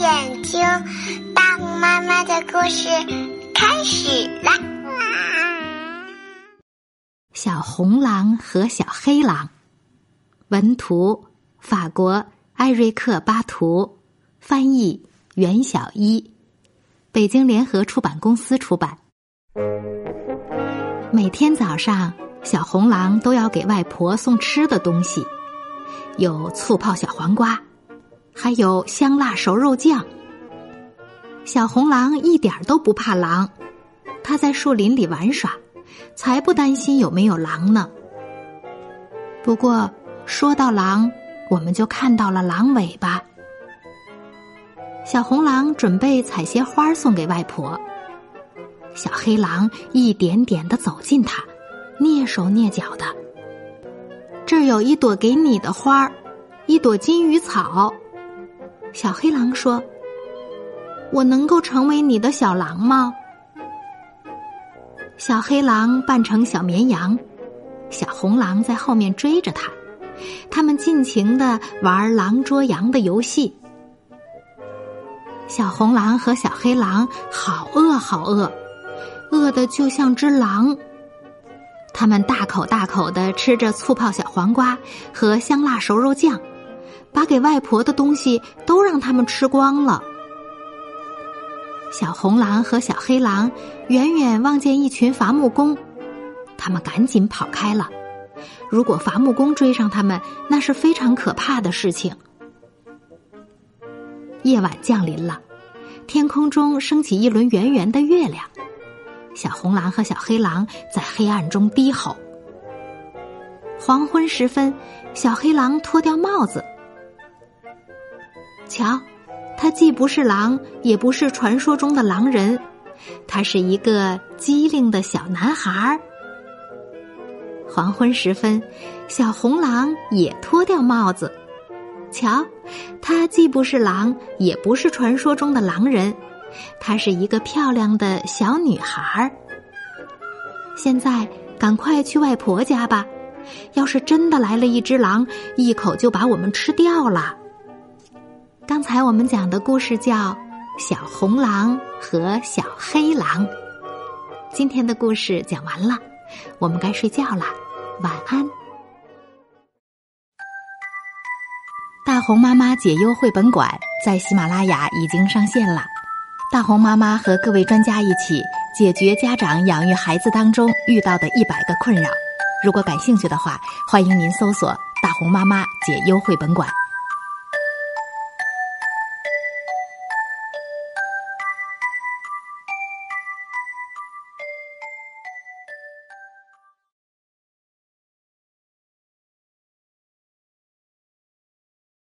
眼睛，大红妈妈的故事开始啦！小红狼和小黑狼，文图法国艾瑞克巴图，翻译袁小一，北京联合出版公司出版。每天早上，小红狼都要给外婆送吃的东西，有醋泡小黄瓜。还有香辣熟肉酱。小红狼一点都不怕狼，它在树林里玩耍，才不担心有没有狼呢。不过说到狼，我们就看到了狼尾巴。小红狼准备采些花送给外婆。小黑狼一点点的走近它，蹑手蹑脚的。这儿有一朵给你的花儿，一朵金鱼草。小黑狼说：“我能够成为你的小狼吗？”小黑狼扮成小绵羊，小红狼在后面追着他，他们尽情的玩狼捉羊的游戏。小红狼和小黑狼好饿好饿，饿的就像只狼。他们大口大口的吃着醋泡小黄瓜和香辣熟肉酱。把给外婆的东西都让他们吃光了。小红狼和小黑狼远远望见一群伐木工，他们赶紧跑开了。如果伐木工追上他们，那是非常可怕的事情。夜晚降临了，天空中升起一轮圆圆的月亮。小红狼和小黑狼在黑暗中低吼。黄昏时分，小黑狼脱掉帽子。瞧，他既不是狼，也不是传说中的狼人，他是一个机灵的小男孩儿。黄昏时分，小红狼也脱掉帽子。瞧，他既不是狼，也不是传说中的狼人，他是一个漂亮的小女孩儿。现在赶快去外婆家吧，要是真的来了一只狼，一口就把我们吃掉了。刚才我们讲的故事叫《小红狼和小黑狼》。今天的故事讲完了，我们该睡觉了，晚安。大红妈妈解忧绘本馆在喜马拉雅已经上线了，大红妈妈和各位专家一起解决家长养育孩子当中遇到的一百个困扰。如果感兴趣的话，欢迎您搜索“大红妈妈解忧绘本馆”。